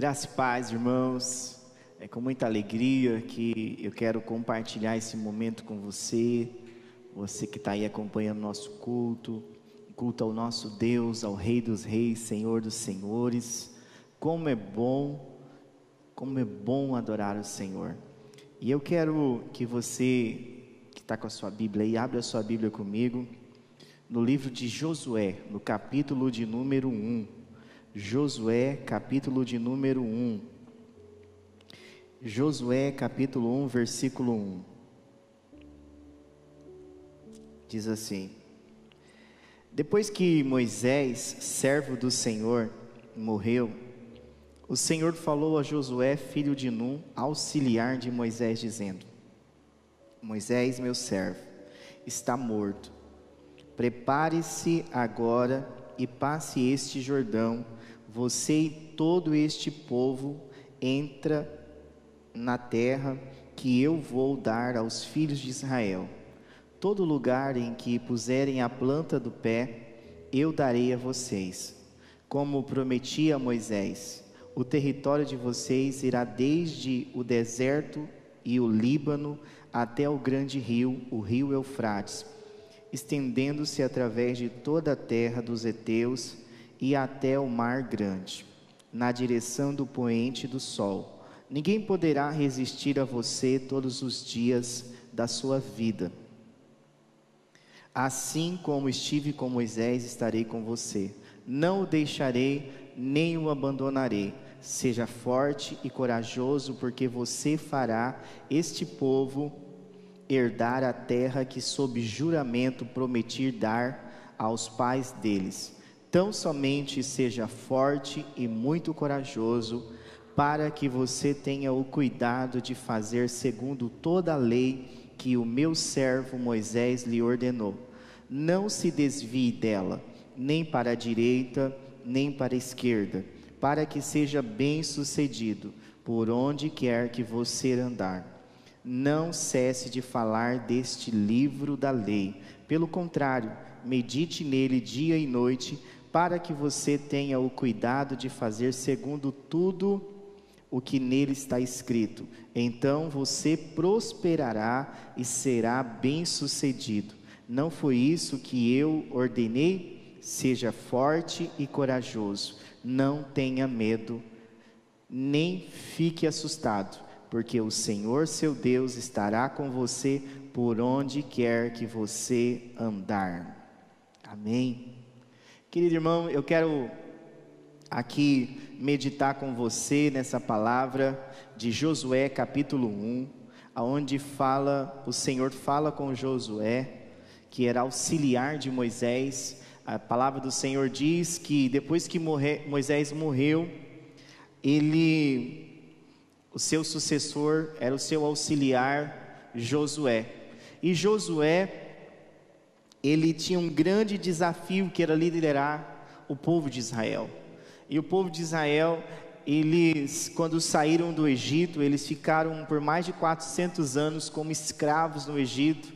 Graça e paz, irmãos. É com muita alegria que eu quero compartilhar esse momento com você, você que está aí acompanhando nosso culto, culto ao nosso Deus, ao Rei dos Reis, Senhor dos Senhores. Como é bom, como é bom adorar o Senhor. E eu quero que você que está com a sua Bíblia aí, abra a sua Bíblia comigo, no livro de Josué, no capítulo de número 1. Josué, capítulo de número 1. Josué, capítulo 1, versículo 1. Diz assim: Depois que Moisés, servo do Senhor, morreu, o Senhor falou a Josué, filho de Num, auxiliar de Moisés, dizendo: Moisés, meu servo, está morto. Prepare-se agora e passe este Jordão você e todo este povo entra na terra que eu vou dar aos filhos de Israel. Todo lugar em que puserem a planta do pé, eu darei a vocês. Como prometi a Moisés, o território de vocês irá desde o deserto e o Líbano até o grande rio, o rio Eufrates, estendendo-se através de toda a terra dos heteus e até o mar grande, na direção do poente do sol. Ninguém poderá resistir a você todos os dias da sua vida. Assim como estive com Moisés, estarei com você. Não o deixarei, nem o abandonarei. Seja forte e corajoso, porque você fará este povo herdar a terra que, sob juramento, prometi dar aos pais deles Tão somente seja forte e muito corajoso, para que você tenha o cuidado de fazer segundo toda a lei que o meu servo Moisés lhe ordenou. Não se desvie dela, nem para a direita, nem para a esquerda, para que seja bem-sucedido por onde quer que você andar. Não cesse de falar deste livro da lei. Pelo contrário, medite nele dia e noite, para que você tenha o cuidado de fazer segundo tudo o que nele está escrito. Então você prosperará e será bem-sucedido. Não foi isso que eu ordenei? Seja forte e corajoso. Não tenha medo, nem fique assustado, porque o Senhor seu Deus estará com você por onde quer que você andar. Amém. Querido irmão, eu quero aqui meditar com você nessa palavra de Josué capítulo 1, aonde fala, o Senhor fala com Josué, que era auxiliar de Moisés. A palavra do Senhor diz que depois que morre, Moisés morreu, ele o seu sucessor era o seu auxiliar Josué. E Josué ele tinha um grande desafio que era liderar o povo de Israel. E o povo de Israel, eles, quando saíram do Egito, eles ficaram por mais de 400 anos como escravos no Egito.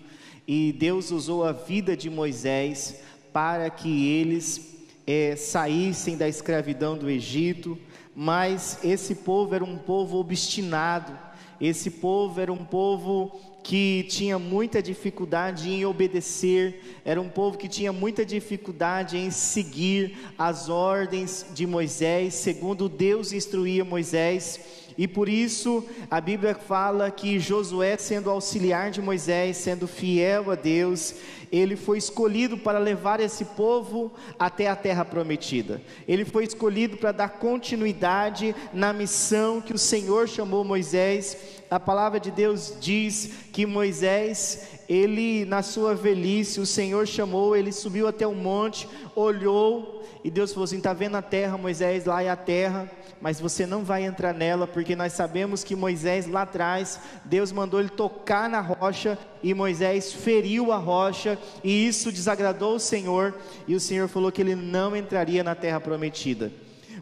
E Deus usou a vida de Moisés para que eles é, saíssem da escravidão do Egito. Mas esse povo era um povo obstinado, esse povo era um povo que tinha muita dificuldade em obedecer, era um povo que tinha muita dificuldade em seguir as ordens de Moisés, segundo Deus instruía Moisés. E por isso a Bíblia fala que Josué, sendo auxiliar de Moisés, sendo fiel a Deus, ele foi escolhido para levar esse povo até a terra prometida. Ele foi escolhido para dar continuidade na missão que o Senhor chamou Moisés. A palavra de Deus diz que Moisés, ele na sua velhice, o Senhor chamou, ele subiu até o monte, olhou e Deus falou assim: está vendo a terra, Moisés, lá é a terra mas você não vai entrar nela, porque nós sabemos que Moisés lá atrás, Deus mandou ele tocar na rocha, e Moisés feriu a rocha, e isso desagradou o Senhor, e o Senhor falou que ele não entraria na terra prometida.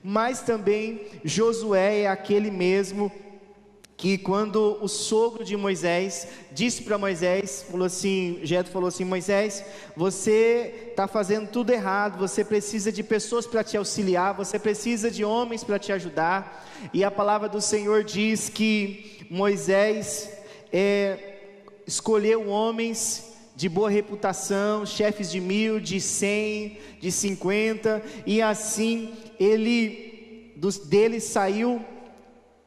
Mas também Josué é aquele mesmo que quando o sogro de Moisés disse para Moisés, falou assim, Jetro falou assim, Moisés, você está fazendo tudo errado, você precisa de pessoas para te auxiliar, você precisa de homens para te ajudar, e a palavra do Senhor diz que Moisés é, escolheu homens de boa reputação, chefes de mil, de cem, de cinquenta, e assim ele dos dele saiu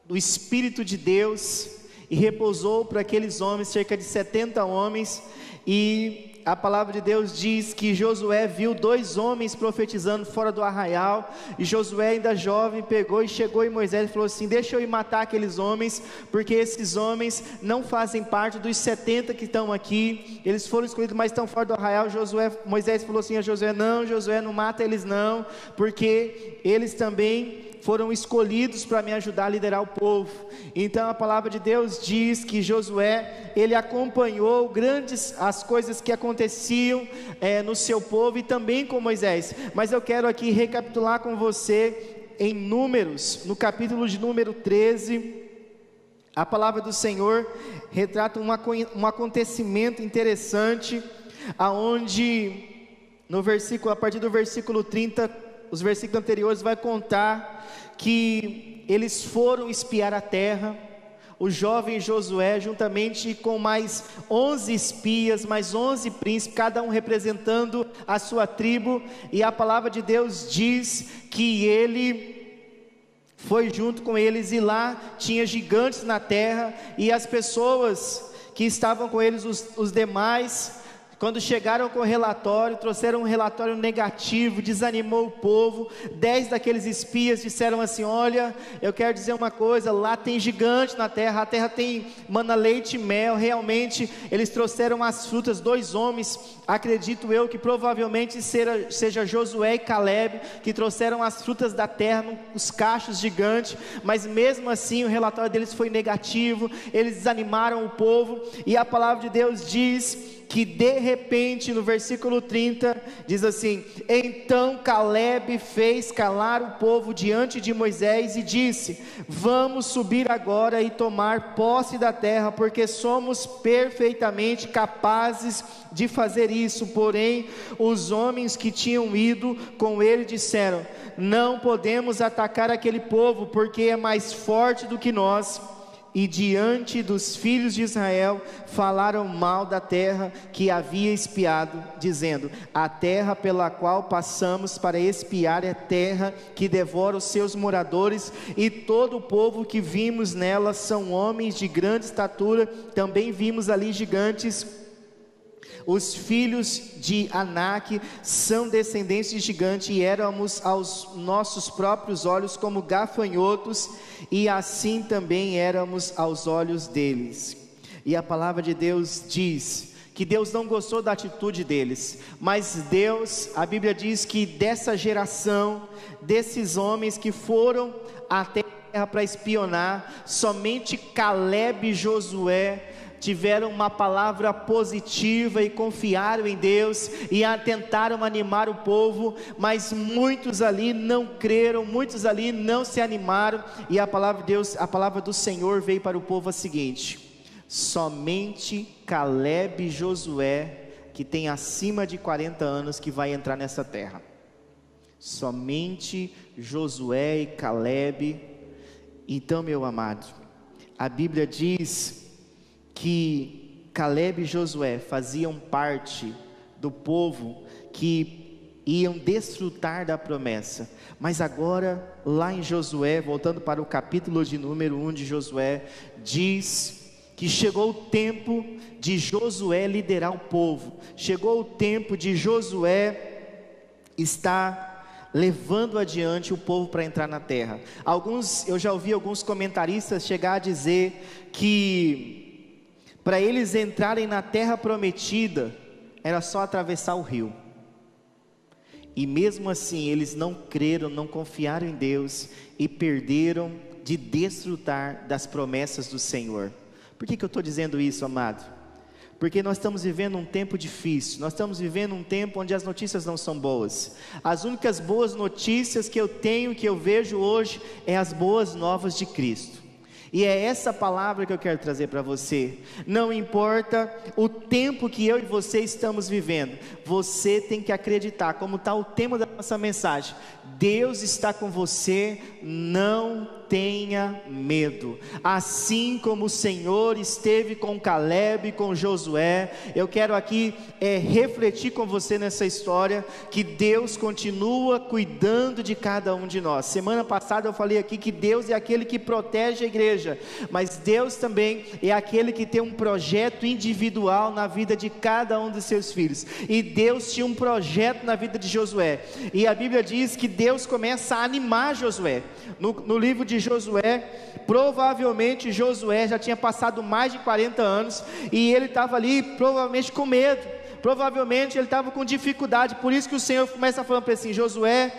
do Espírito de Deus e repousou para aqueles homens, cerca de 70 homens, e a palavra de Deus diz que Josué viu dois homens profetizando fora do arraial, e Josué, ainda jovem, pegou e chegou em Moisés e falou assim: Deixa eu ir matar aqueles homens, porque esses homens não fazem parte dos 70 que estão aqui, eles foram escolhidos, mas estão fora do arraial. Josué, Moisés falou assim a Josué: Não, Josué, não mata eles, não, porque eles também foram escolhidos para me ajudar a liderar o povo. Então a palavra de Deus diz que Josué ele acompanhou grandes as coisas que aconteciam é, no seu povo e também com Moisés. Mas eu quero aqui recapitular com você em Números, no capítulo de número 13. A palavra do Senhor retrata um, um acontecimento interessante, aonde no versículo, a partir do versículo 30, os versículos anteriores vai contar que eles foram espiar a terra. O jovem Josué, juntamente com mais 11 espias, mais 11 príncipes, cada um representando a sua tribo, e a palavra de Deus diz que ele foi junto com eles, e lá tinha gigantes na terra, e as pessoas que estavam com eles, os, os demais, quando chegaram com o relatório, trouxeram um relatório negativo, desanimou o povo. Dez daqueles espias disseram assim: Olha, eu quero dizer uma coisa: lá tem gigante na terra, a terra tem mana leite e mel. Realmente, eles trouxeram as frutas, dois homens, acredito eu que provavelmente seja, seja Josué e Caleb, que trouxeram as frutas da terra, os cachos gigantes. Mas mesmo assim, o relatório deles foi negativo, eles desanimaram o povo, e a palavra de Deus diz que de repente, no versículo 30, diz assim: Então Caleb fez calar o povo diante de Moisés e disse: Vamos subir agora e tomar posse da terra, porque somos perfeitamente capazes de fazer isso. Porém, os homens que tinham ido com ele disseram: Não podemos atacar aquele povo, porque é mais forte do que nós e diante dos filhos de Israel falaram mal da terra que havia espiado, dizendo: A terra pela qual passamos para espiar é terra que devora os seus moradores, e todo o povo que vimos nela são homens de grande estatura, também vimos ali gigantes os filhos de Anak são descendentes de gigante e éramos aos nossos próprios olhos como gafanhotos, e assim também éramos aos olhos deles. E a palavra de Deus diz que Deus não gostou da atitude deles, mas Deus, a Bíblia diz que dessa geração, desses homens que foram até a terra para espionar, somente Caleb e Josué tiveram uma palavra positiva e confiaram em Deus e tentaram animar o povo, mas muitos ali não creram, muitos ali não se animaram, e a palavra de Deus, a palavra do Senhor veio para o povo a seguinte: somente Caleb e Josué, que tem acima de 40 anos, que vai entrar nessa terra. Somente Josué e Caleb. Então, meu amado, a Bíblia diz que Caleb e Josué faziam parte do povo que iam desfrutar da promessa. Mas agora, lá em Josué, voltando para o capítulo de número 1 de Josué, diz que chegou o tempo de Josué liderar o povo, chegou o tempo de Josué estar levando adiante o povo para entrar na terra. Alguns, eu já ouvi alguns comentaristas chegar a dizer que para eles entrarem na terra prometida, era só atravessar o rio. E mesmo assim, eles não creram, não confiaram em Deus e perderam de desfrutar das promessas do Senhor. Por que, que eu estou dizendo isso, amado? Porque nós estamos vivendo um tempo difícil, nós estamos vivendo um tempo onde as notícias não são boas. As únicas boas notícias que eu tenho, que eu vejo hoje, é as boas novas de Cristo. E é essa palavra que eu quero trazer para você. Não importa o tempo que eu e você estamos vivendo, você tem que acreditar, como está o tema da nossa mensagem: Deus está com você, não tenha medo. Assim como o Senhor esteve com Caleb e com Josué, eu quero aqui é, refletir com você nessa história que Deus continua cuidando de cada um de nós. Semana passada eu falei aqui que Deus é aquele que protege a igreja, mas Deus também é aquele que tem um projeto individual na vida de cada um dos seus filhos. E Deus tinha um projeto na vida de Josué. E a Bíblia diz que Deus começa a animar Josué. No, no livro de Josué, provavelmente Josué já tinha passado mais de 40 anos e ele estava ali provavelmente com medo, provavelmente ele estava com dificuldade, por isso que o Senhor começa falando para ele assim: Josué,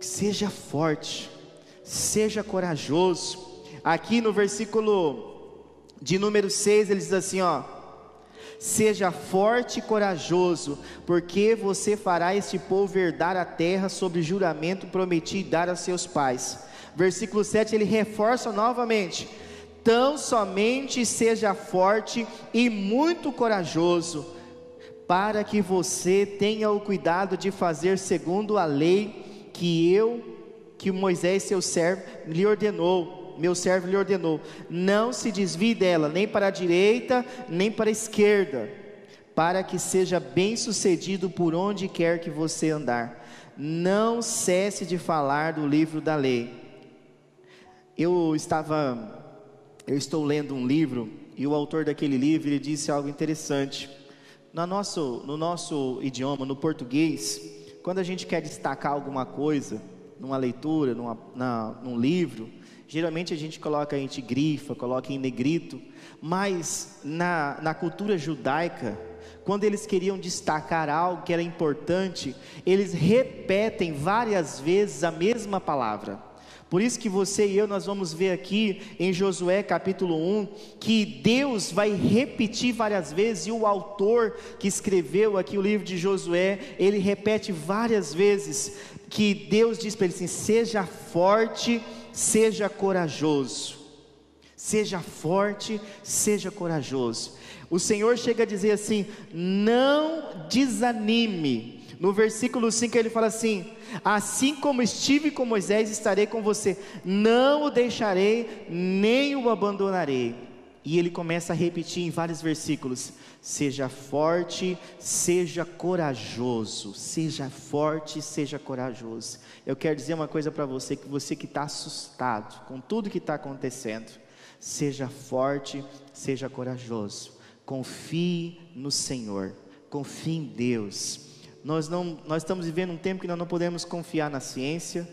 seja forte, seja corajoso. Aqui no versículo de número 6 ele diz assim: ó. Seja forte e corajoso, porque você fará este povo herdar a terra sob juramento prometido dar a seus pais. Versículo 7 ele reforça novamente: Tão somente seja forte e muito corajoso, para que você tenha o cuidado de fazer segundo a lei que eu, que Moisés, seu servo, lhe ordenou meu servo lhe ordenou: não se desvie dela, nem para a direita, nem para a esquerda, para que seja bem sucedido por onde quer que você andar. Não cesse de falar do livro da lei. Eu estava, eu estou lendo um livro e o autor daquele livro ele disse algo interessante. No nosso, no nosso idioma, no português, quando a gente quer destacar alguma coisa, numa leitura, numa, na, num livro, Geralmente a gente coloca, a gente grifa, coloca em negrito, mas na, na cultura judaica, quando eles queriam destacar algo que era importante, eles repetem várias vezes a mesma palavra. Por isso que você e eu nós vamos ver aqui em Josué capítulo 1 que Deus vai repetir várias vezes e o autor que escreveu aqui o livro de Josué, ele repete várias vezes que Deus diz para ele assim: "Seja forte seja corajoso. Seja forte, seja corajoso. O Senhor chega a dizer assim: não desanime. No versículo 5 ele fala assim: Assim como estive com Moisés, estarei com você, não o deixarei, nem o abandonarei. E ele começa a repetir em vários versículos: Seja forte, seja corajoso, seja forte, seja corajoso. Eu quero dizer uma coisa para você: que você que está assustado com tudo que está acontecendo, seja forte, seja corajoso, confie no Senhor, confie em Deus. Nós, não, nós estamos vivendo um tempo que nós não podemos confiar na ciência,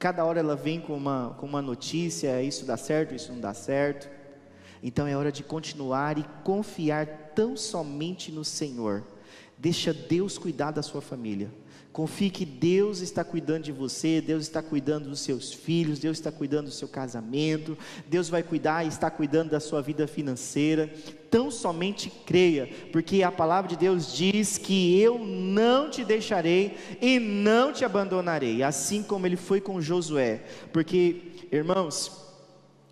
cada hora ela vem com uma, com uma notícia: isso dá certo, isso não dá certo. Então é hora de continuar e confiar tão somente no Senhor. Deixa Deus cuidar da sua família. Confie que Deus está cuidando de você, Deus está cuidando dos seus filhos, Deus está cuidando do seu casamento, Deus vai cuidar e está cuidando da sua vida financeira. Tão somente creia, porque a palavra de Deus diz que eu não te deixarei e não te abandonarei, assim como ele foi com Josué. Porque, irmãos,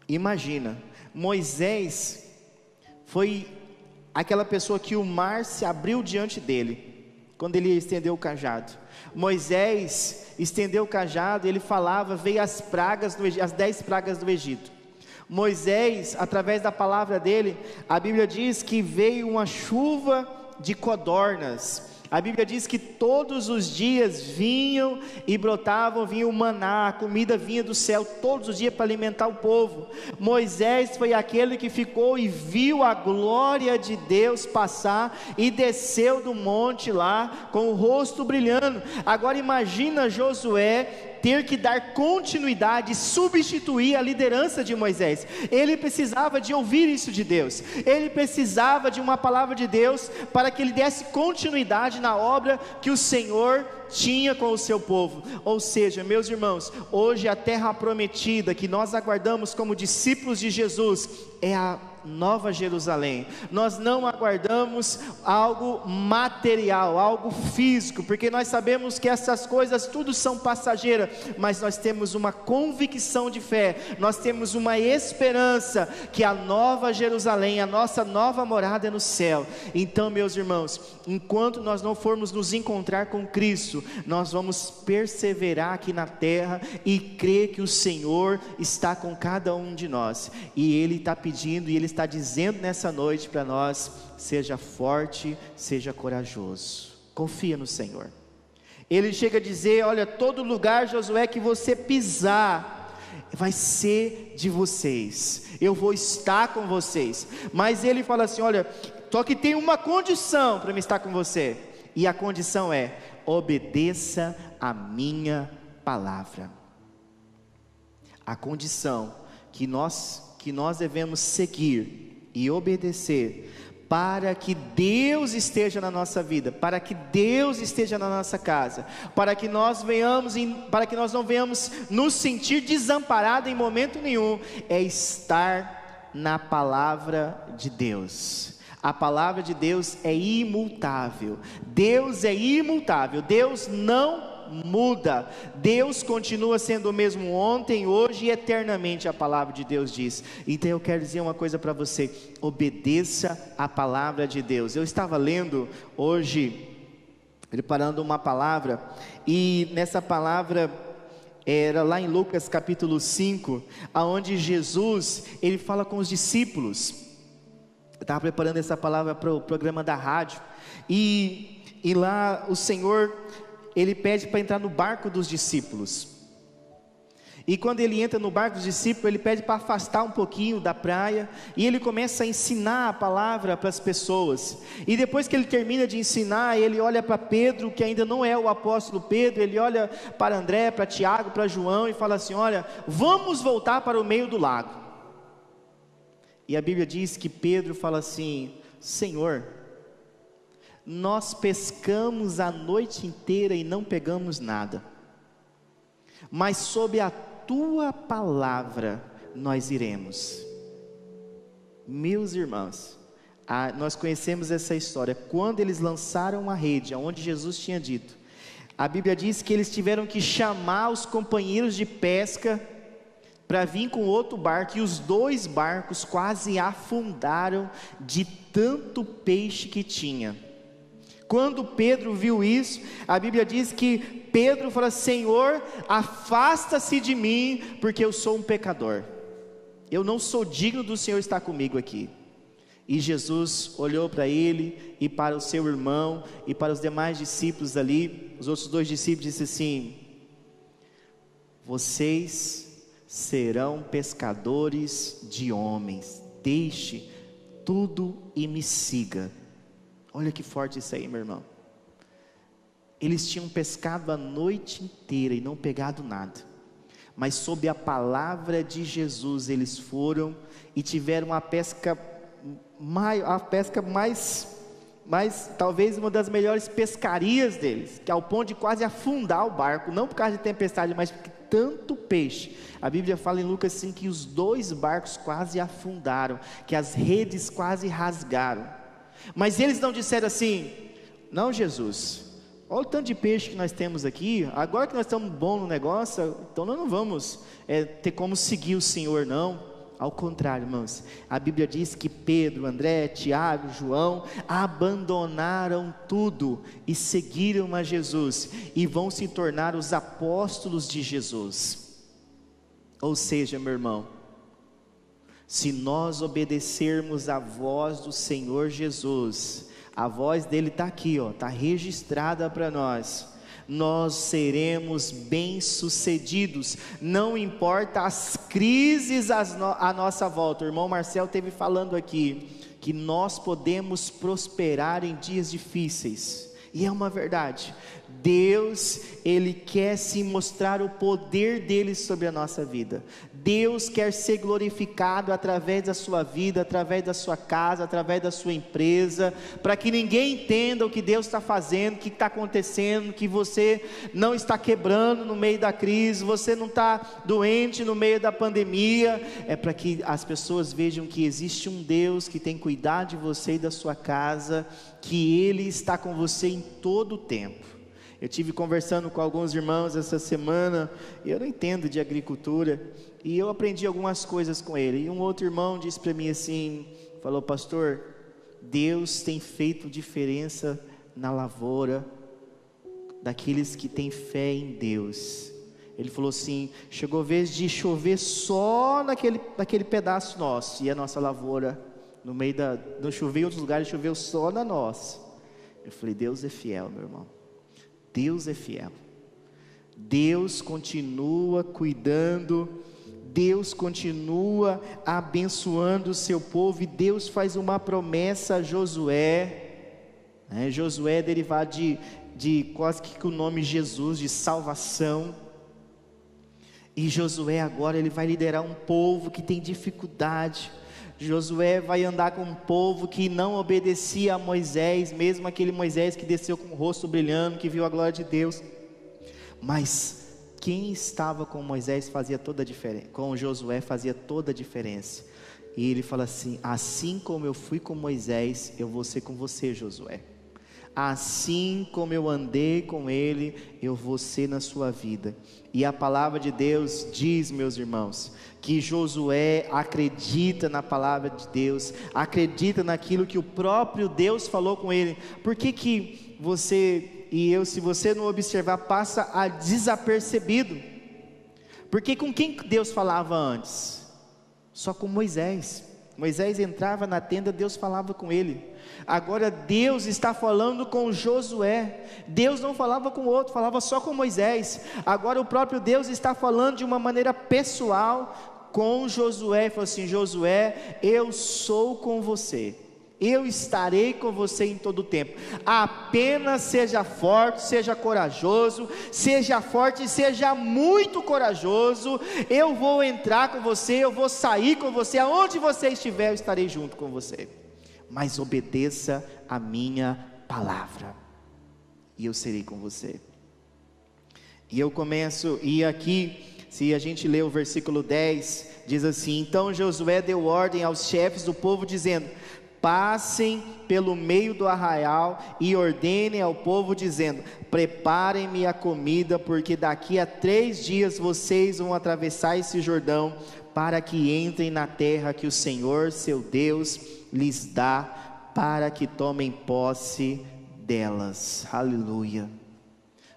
imagina, Moisés foi aquela pessoa que o mar se abriu diante dele, quando ele estendeu o cajado. Moisés estendeu o cajado, ele falava, veio as pragas, do, as dez pragas do Egito. Moisés, através da palavra dele, a Bíblia diz que veio uma chuva de codornas, a Bíblia diz que todos os dias vinham e brotavam, vinha o maná, a comida vinha do céu todos os dias para alimentar o povo. Moisés foi aquele que ficou e viu a glória de Deus passar e desceu do monte lá com o rosto brilhando. Agora imagina Josué ter que dar continuidade, substituir a liderança de Moisés. Ele precisava de ouvir isso de Deus. Ele precisava de uma palavra de Deus para que ele desse continuidade na obra que o Senhor tinha com o seu povo. Ou seja, meus irmãos, hoje a terra prometida que nós aguardamos como discípulos de Jesus é a Nova Jerusalém. Nós não aguardamos algo material, algo físico, porque nós sabemos que essas coisas tudo são passageiras, mas nós temos uma convicção de fé, nós temos uma esperança que a Nova Jerusalém, a nossa nova morada é no céu. Então, meus irmãos, enquanto nós não formos nos encontrar com Cristo, nós vamos perseverar aqui na terra e crer que o Senhor está com cada um de nós, e Ele está pedindo e Ele está dizendo nessa noite para nós: seja forte, seja corajoso, confia no Senhor. Ele chega a dizer: Olha, todo lugar, Josué, que você pisar, vai ser de vocês, eu vou estar com vocês. Mas ele fala assim: Olha, só que tem uma condição para me estar com você, e a condição é: obedeça a minha palavra. A condição que nós que nós devemos seguir e obedecer para que Deus esteja na nossa vida, para que Deus esteja na nossa casa, para que nós venhamos, para que nós não venhamos nos sentir desamparados em momento nenhum, é estar na palavra de Deus. A palavra de Deus é imutável. Deus é imutável. Deus não muda. Deus continua sendo o mesmo ontem, hoje e eternamente, a palavra de Deus diz. Então eu quero dizer uma coisa para você: obedeça a palavra de Deus. Eu estava lendo hoje, preparando uma palavra, e nessa palavra era lá em Lucas capítulo 5, aonde Jesus, ele fala com os discípulos. Eu estava preparando essa palavra para o programa da rádio, e, e lá o Senhor ele pede para entrar no barco dos discípulos. E quando ele entra no barco dos discípulos, ele pede para afastar um pouquinho da praia, e ele começa a ensinar a palavra para as pessoas. E depois que ele termina de ensinar, ele olha para Pedro, que ainda não é o apóstolo Pedro, ele olha para André, para Tiago, para João e fala assim: Olha, vamos voltar para o meio do lago. E a Bíblia diz que Pedro fala assim: Senhor, nós pescamos a noite inteira e não pegamos nada, mas sob a tua palavra nós iremos. Meus irmãos, a, nós conhecemos essa história. Quando eles lançaram a rede, aonde Jesus tinha dito, a Bíblia diz que eles tiveram que chamar os companheiros de pesca para vir com outro barco, e os dois barcos quase afundaram de tanto peixe que tinha. Quando Pedro viu isso, a Bíblia diz que Pedro fala: Senhor, afasta-se de mim, porque eu sou um pecador. Eu não sou digno do Senhor estar comigo aqui. E Jesus olhou para ele e para o seu irmão e para os demais discípulos ali, os outros dois discípulos, disse assim: Vocês serão pescadores de homens, deixe tudo e me siga. Olha que forte isso aí, meu irmão. Eles tinham pescado a noite inteira e não pegado nada. Mas sob a palavra de Jesus eles foram e tiveram a pesca mais, a pesca mais, talvez uma das melhores pescarias deles, que ao ponto de quase afundar o barco, não por causa de tempestade, mas porque tanto peixe. A Bíblia fala em Lucas assim que os dois barcos quase afundaram, que as redes quase rasgaram. Mas eles não disseram assim: Não, Jesus, olha o tanto de peixe que nós temos aqui, agora que nós estamos bom no negócio, então nós não vamos é, ter como seguir o Senhor, não. Ao contrário, irmãos, a Bíblia diz que Pedro, André, Tiago, João abandonaram tudo e seguiram a Jesus e vão se tornar os apóstolos de Jesus. Ou seja, meu irmão, se nós obedecermos à voz do Senhor Jesus, a voz dele está aqui, ó, está registrada para nós. Nós seremos bem-sucedidos, não importa as crises à nossa volta. O irmão Marcel teve falando aqui que nós podemos prosperar em dias difíceis, e é uma verdade. Deus, Ele quer se mostrar o poder dele sobre a nossa vida. Deus quer ser glorificado através da sua vida, através da sua casa, através da sua empresa, para que ninguém entenda o que Deus está fazendo, o que está acontecendo, que você não está quebrando no meio da crise, você não está doente no meio da pandemia, é para que as pessoas vejam que existe um Deus que tem cuidado de você e da sua casa, que Ele está com você em todo o tempo. Eu tive conversando com alguns irmãos essa semana, eu não entendo de agricultura, e eu aprendi algumas coisas com ele. E um outro irmão disse para mim assim: falou, pastor, Deus tem feito diferença na lavoura daqueles que têm fé em Deus. Ele falou assim: chegou a vez de chover só naquele, naquele pedaço nosso, e a nossa lavoura, no meio da. Não choveu em outros lugares, choveu só na nossa. Eu falei: Deus é fiel, meu irmão. Deus é fiel. Deus continua cuidando, Deus continua abençoando o seu povo, e Deus faz uma promessa a Josué. Né? Josué é derivado de, de quase que o nome Jesus, de salvação. E Josué agora ele vai liderar um povo que tem dificuldade. Josué vai andar com um povo que não obedecia a Moisés, mesmo aquele Moisés que desceu com o rosto brilhando, que viu a glória de Deus. Mas quem estava com Moisés fazia toda a diferença, com Josué fazia toda a diferença. E ele fala assim: Assim como eu fui com Moisés, eu vou ser com você, Josué. Assim como eu andei com ele, eu vou ser na sua vida. E a palavra de Deus diz, meus irmãos, que Josué acredita na palavra de Deus, acredita naquilo que o próprio Deus falou com ele. Por que, que você e eu, se você não observar, passa a desapercebido? Porque com quem Deus falava antes? Só com Moisés. Moisés entrava na tenda, Deus falava com ele. Agora Deus está falando com Josué. Deus não falava com outro, falava só com Moisés. Agora o próprio Deus está falando de uma maneira pessoal com Josué. Ele falou assim: Josué, eu sou com você. Eu estarei com você em todo o tempo. Apenas seja forte, seja corajoso, seja forte seja muito corajoso. Eu vou entrar com você, eu vou sair com você, aonde você estiver, eu estarei junto com você mas obedeça a minha palavra, e eu serei com você. E eu começo, e aqui, se a gente lê o versículo 10, diz assim: Então Josué deu ordem aos chefes do povo, dizendo: Passem pelo meio do arraial e ordenem ao povo, dizendo: Preparem-me a comida, porque daqui a três dias vocês vão atravessar esse Jordão, para que entrem na terra que o Senhor, seu Deus, lhes dá para que tomem posse delas. Aleluia.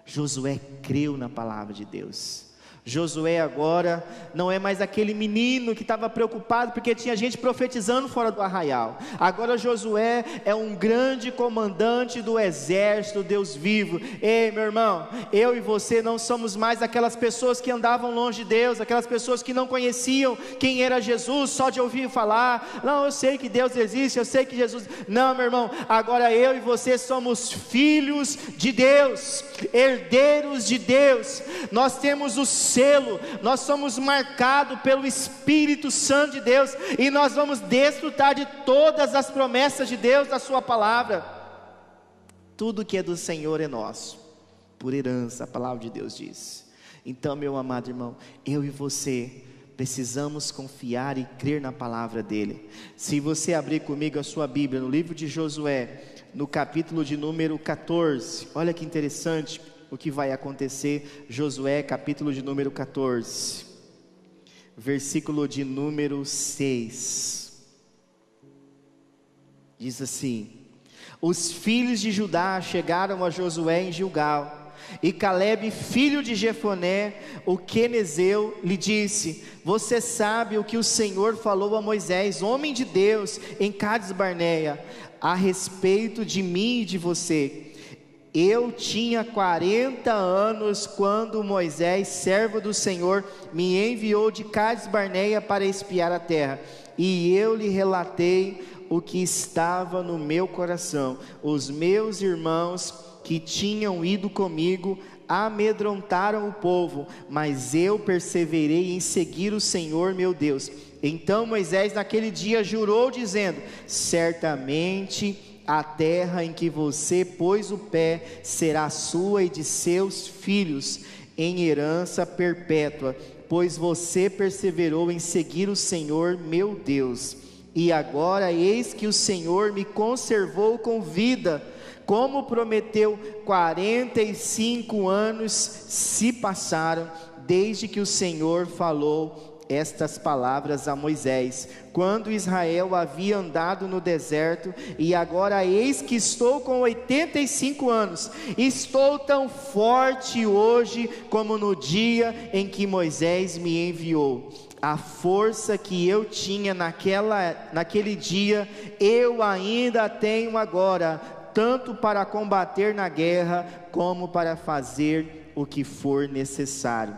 Josué creu na palavra de Deus. Josué agora não é mais aquele menino que estava preocupado porque tinha gente profetizando fora do arraial. Agora Josué é um grande comandante do exército, Deus vivo. Ei, meu irmão, eu e você não somos mais aquelas pessoas que andavam longe de Deus, aquelas pessoas que não conheciam quem era Jesus só de ouvir falar. Não, eu sei que Deus existe, eu sei que Jesus. Não, meu irmão, agora eu e você somos filhos de Deus, herdeiros de Deus. Nós temos o selo, nós somos marcados pelo Espírito Santo de Deus e nós vamos desfrutar de todas as promessas de Deus da Sua palavra. Tudo que é do Senhor é nosso, por herança, a palavra de Deus diz. Então, meu amado irmão, eu e você precisamos confiar e crer na palavra dele. Se você abrir comigo a sua Bíblia no livro de Josué, no capítulo de número 14, olha que interessante o que vai acontecer. Josué, capítulo de número 14, versículo de número 6. Diz assim: Os filhos de Judá chegaram a Josué em Gilgal. E Caleb, filho de Jefoné, o quenezeu, lhe disse: Você sabe o que o Senhor falou a Moisés, homem de Deus, em Cades Barneia, a respeito de mim e de você eu tinha 40 anos quando Moisés, servo do Senhor, me enviou de Cades Barneia para espiar a terra, e eu lhe relatei o que estava no meu coração. Os meus irmãos que tinham ido comigo amedrontaram o povo, mas eu perseverei em seguir o Senhor meu Deus. Então Moisés naquele dia jurou, dizendo: Certamente a terra em que você pôs o pé será sua e de seus filhos em herança perpétua, pois você perseverou em seguir o Senhor meu Deus. E agora eis que o Senhor me conservou com vida como prometeu, 45 anos se passaram desde que o Senhor falou estas palavras a Moisés, quando Israel havia andado no deserto, e agora eis que estou com 85 anos, estou tão forte hoje como no dia em que Moisés me enviou. A força que eu tinha naquela, naquele dia, eu ainda tenho agora, tanto para combater na guerra, como para fazer o que for necessário.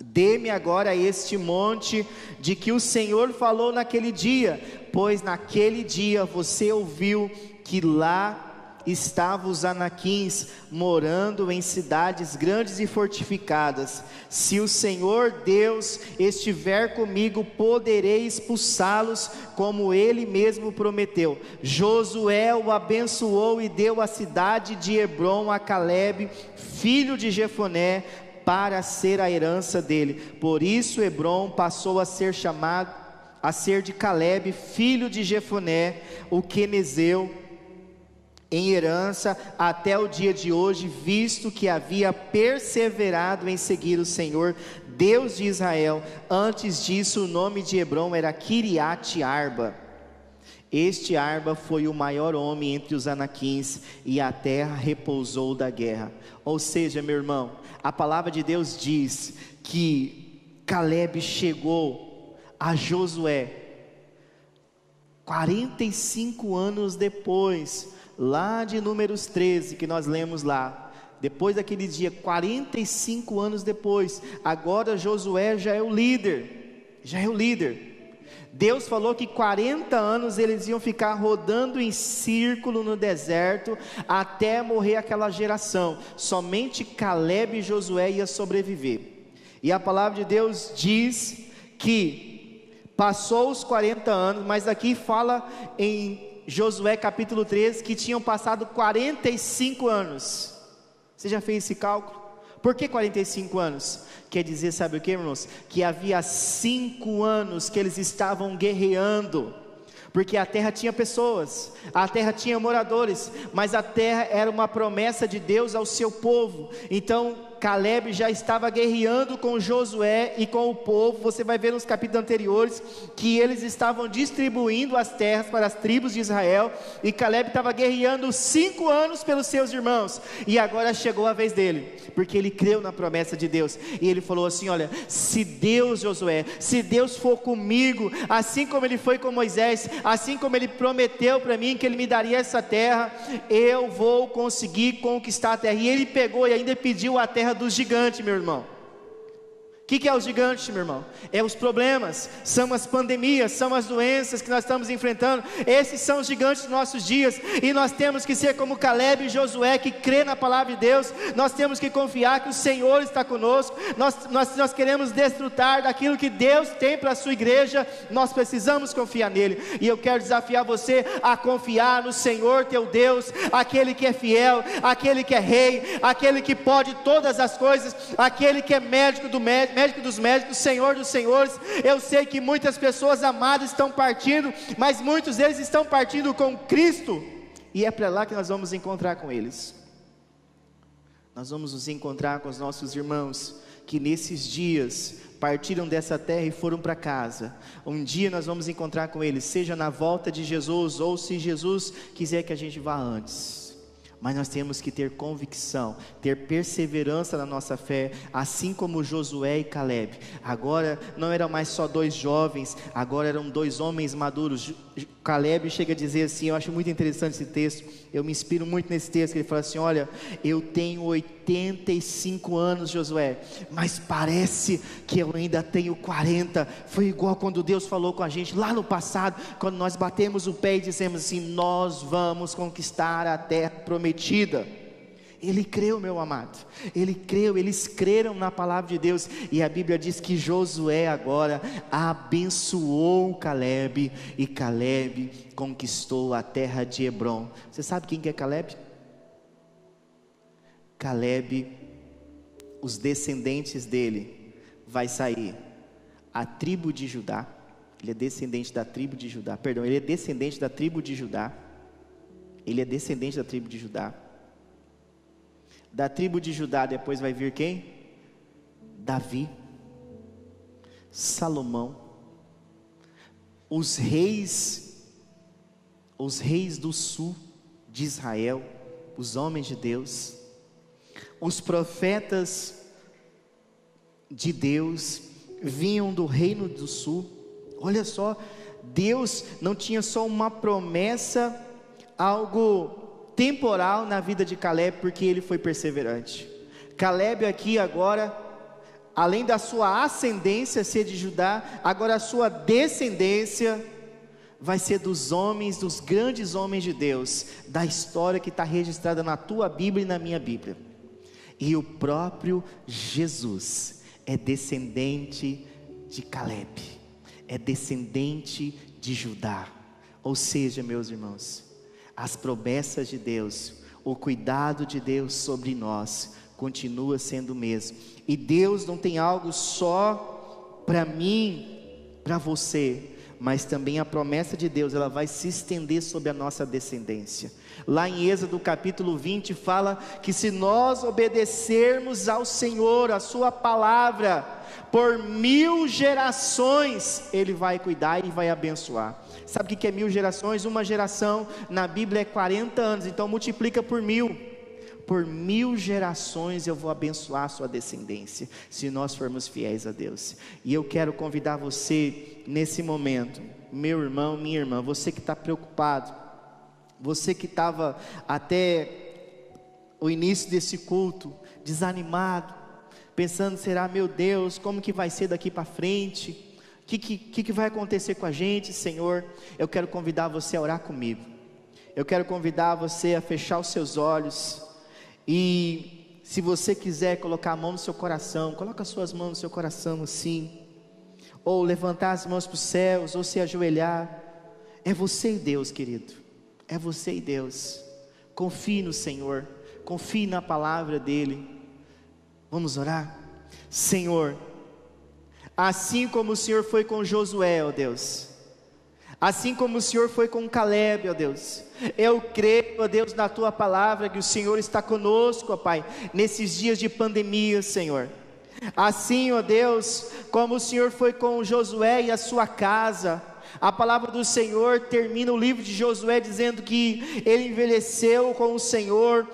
Dê-me agora este monte de que o Senhor falou naquele dia, pois naquele dia você ouviu que lá estavam os anaquins morando em cidades grandes e fortificadas. Se o Senhor Deus estiver comigo, poderei expulsá-los, como ele mesmo prometeu. Josué o abençoou e deu a cidade de Hebron a Caleb, filho de Jefoné, para ser a herança dele. Por isso Hebron passou a ser chamado a ser de Caleb, filho de Jefoné, o quenezeu em herança até o dia de hoje, visto que havia perseverado em seguir o Senhor, Deus de Israel. Antes disso, o nome de Hebron era Kiriat Arba. Este Arba foi o maior homem entre os anaquins, e a terra repousou da guerra. Ou seja, meu irmão, a palavra de Deus diz que Caleb chegou a Josué 45 anos depois lá de Números 13, que nós lemos lá, depois daquele dia, 45 anos depois, agora Josué já é o líder, já é o líder. Deus falou que 40 anos eles iam ficar rodando em círculo no deserto até morrer aquela geração. Somente Caleb e Josué ia sobreviver. E a palavra de Deus diz que passou os 40 anos, mas aqui fala em Josué capítulo 13 que tinham passado 45 anos. Você já fez esse cálculo? Por que 45 anos? Quer dizer, sabe o que, irmãos? Que havia cinco anos que eles estavam guerreando, porque a terra tinha pessoas, a terra tinha moradores, mas a terra era uma promessa de Deus ao seu povo. Então, Caleb já estava guerreando com Josué e com o povo. Você vai ver nos capítulos anteriores que eles estavam distribuindo as terras para as tribos de Israel. E Caleb estava guerreando cinco anos pelos seus irmãos. E agora chegou a vez dele, porque ele creu na promessa de Deus. E ele falou assim: Olha, se Deus, Josué, se Deus for comigo, assim como ele foi com Moisés, assim como ele prometeu para mim que ele me daria essa terra, eu vou conseguir conquistar a terra. E ele pegou e ainda pediu a terra dos gigantes, meu irmão. O que, que, é os gigantes, meu irmão? É os problemas, são as pandemias, são as doenças que nós estamos enfrentando. Esses são os gigantes dos nossos dias, e nós temos que ser como Caleb e Josué, que crê na palavra de Deus. Nós temos que confiar que o Senhor está conosco. Nós, nós, nós queremos desfrutar daquilo que Deus tem para a sua igreja. Nós precisamos confiar nele, e eu quero desafiar você a confiar no Senhor teu Deus, aquele que é fiel, aquele que é rei, aquele que pode todas as coisas, aquele que é médico do médico médico dos médicos, Senhor dos senhores. Eu sei que muitas pessoas amadas estão partindo, mas muitos deles estão partindo com Cristo, e é para lá que nós vamos encontrar com eles. Nós vamos nos encontrar com os nossos irmãos que nesses dias partiram dessa terra e foram para casa. Um dia nós vamos encontrar com eles, seja na volta de Jesus ou se Jesus quiser que a gente vá antes mas nós temos que ter convicção, ter perseverança na nossa fé, assim como Josué e Caleb. Agora não eram mais só dois jovens, agora eram dois homens maduros. Caleb chega a dizer assim: eu acho muito interessante esse texto, eu me inspiro muito nesse texto. Ele fala assim: Olha, eu tenho 85 anos, Josué, mas parece que eu ainda tenho 40. Foi igual quando Deus falou com a gente lá no passado, quando nós batemos o pé e dissemos assim: Nós vamos conquistar a terra prometida. Ele creu, meu amado. Ele creu, eles creram na palavra de Deus. E a Bíblia diz que Josué agora abençoou Caleb. E Caleb conquistou a terra de Hebron. Você sabe quem que é Caleb? Caleb, os descendentes dele, vai sair a tribo de Judá. Ele é descendente da tribo de Judá. Perdão, ele é descendente da tribo de Judá. Ele é descendente da tribo de Judá da tribo de Judá depois vai vir quem? Davi, Salomão, os reis, os reis do sul de Israel, os homens de Deus, os profetas de Deus vinham do reino do sul. Olha só, Deus não tinha só uma promessa, algo temporal na vida de Caleb, porque ele foi perseverante. Caleb aqui agora, além da sua ascendência ser de Judá, agora a sua descendência vai ser dos homens, dos grandes homens de Deus, da história que está registrada na tua Bíblia e na minha Bíblia. E o próprio Jesus é descendente de Caleb, é descendente de Judá. Ou seja, meus irmãos, as promessas de Deus, o cuidado de Deus sobre nós continua sendo o mesmo. E Deus não tem algo só para mim, para você, mas também a promessa de Deus, ela vai se estender sobre a nossa descendência. Lá em Êxodo capítulo 20 fala que se nós obedecermos ao Senhor, a sua palavra, por mil gerações, Ele vai cuidar e vai abençoar. Sabe o que é mil gerações? Uma geração na Bíblia é 40 anos, então multiplica por mil. Por mil gerações eu vou abençoar a sua descendência, se nós formos fiéis a Deus. E eu quero convidar você nesse momento, meu irmão, minha irmã, você que está preocupado, você que estava até o início desse culto desanimado, pensando: será meu Deus, como que vai ser daqui para frente? O que, que, que vai acontecer com a gente, Senhor? Eu quero convidar você a orar comigo. Eu quero convidar você a fechar os seus olhos. E se você quiser colocar a mão no seu coração, coloca as suas mãos no seu coração assim. Ou levantar as mãos para os céus, ou se ajoelhar. É você e Deus, querido. É você e Deus. Confie no Senhor. Confie na palavra dEle. Vamos orar? Senhor assim como o Senhor foi com Josué, ó Deus, assim como o Senhor foi com Caleb, ó Deus. Eu creio, ó Deus, na tua palavra que o Senhor está conosco, ó Pai, nesses dias de pandemia, Senhor. Assim, ó Deus, como o Senhor foi com Josué e a sua casa, a palavra do Senhor termina o livro de Josué dizendo que ele envelheceu com o Senhor,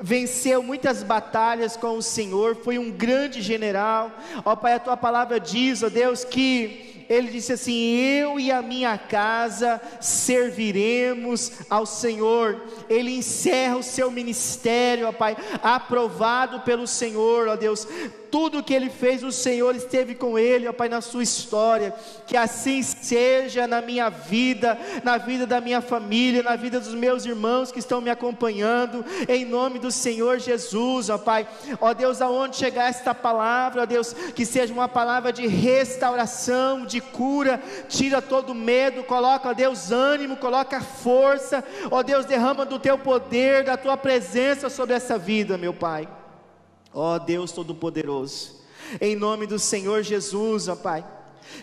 venceu muitas batalhas com o Senhor, foi um grande general. Ó Pai, a tua palavra diz, ó Deus, que ele disse assim: Eu e a minha casa serviremos ao Senhor. Ele encerra o seu ministério, ó Pai, aprovado pelo Senhor, ó Deus. Tudo que ele fez, o Senhor esteve com ele, ó Pai, na sua história. Que assim seja na minha vida, na vida da minha família, na vida dos meus irmãos que estão me acompanhando, em nome do Senhor Jesus, ó Pai. Ó Deus, aonde chegar esta palavra, ó Deus, que seja uma palavra de restauração, de cura, tira todo medo, coloca, ó Deus, ânimo, coloca força, ó Deus, derrama do teu poder, da tua presença sobre essa vida, meu Pai. Ó Deus Todo-Poderoso, em nome do Senhor Jesus, ó Pai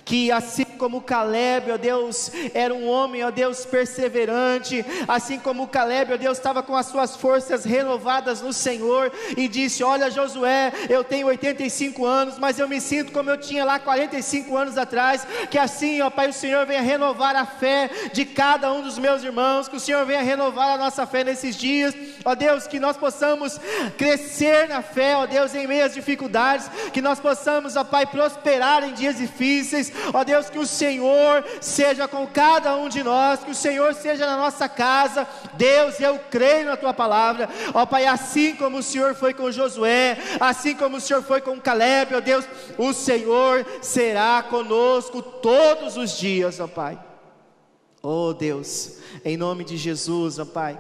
que assim como Caleb, ó Deus, era um homem, ó Deus, perseverante, assim como Caleb, ó Deus, estava com as suas forças renovadas no Senhor e disse: Olha, Josué, eu tenho 85 anos, mas eu me sinto como eu tinha lá 45 anos atrás. Que assim, ó Pai, o Senhor venha renovar a fé de cada um dos meus irmãos, que o Senhor venha renovar a nossa fé nesses dias, ó Deus, que nós possamos crescer na fé, ó Deus, em meio às dificuldades, que nós possamos, ó Pai, prosperar em dias difíceis. Ó Deus, que o Senhor seja com cada um de nós, que o Senhor seja na nossa casa. Deus, eu creio na tua palavra. Ó Pai, assim como o Senhor foi com Josué, assim como o Senhor foi com Caleb, ó Deus, o Senhor será conosco todos os dias, ó Pai. Ó Deus, em nome de Jesus, ó Pai,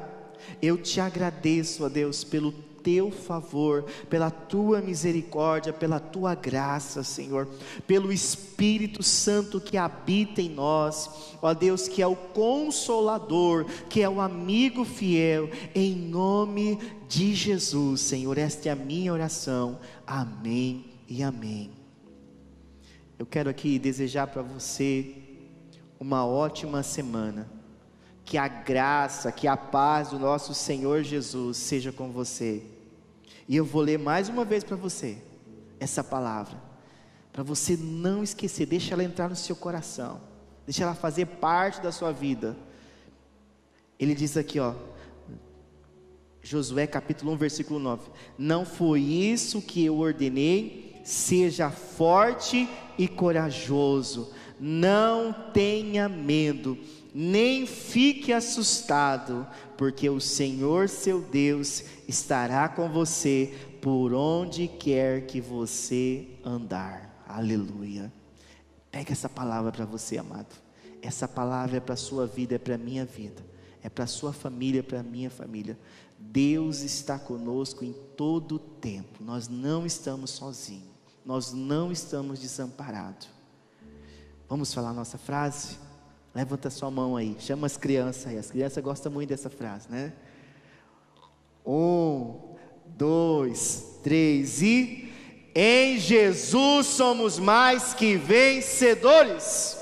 eu te agradeço, ó Deus, pelo teu favor, pela tua misericórdia, pela tua graça, Senhor, pelo Espírito Santo que habita em nós, ó Deus, que é o consolador, que é o amigo fiel, em nome de Jesus, Senhor. Esta é a minha oração. Amém e amém. Eu quero aqui desejar para você uma ótima semana. Que a graça, que a paz do nosso Senhor Jesus seja com você. E eu vou ler mais uma vez para você essa palavra, para você não esquecer, deixa ela entrar no seu coração, deixa ela fazer parte da sua vida. Ele diz aqui, ó, Josué capítulo 1, versículo 9: Não foi isso que eu ordenei, seja forte e corajoso, não tenha medo, nem fique assustado, porque o Senhor seu Deus estará com você por onde quer que você andar. Aleluia. Pega essa palavra para você, amado. Essa palavra é para a sua vida, é para a minha vida, é para a sua família, é para a minha família. Deus está conosco em todo o tempo, nós não estamos sozinhos, nós não estamos desamparados. Vamos falar nossa frase? Levanta sua mão aí, chama as crianças aí. As crianças gostam muito dessa frase, né? Um, dois, três e. Em Jesus somos mais que vencedores.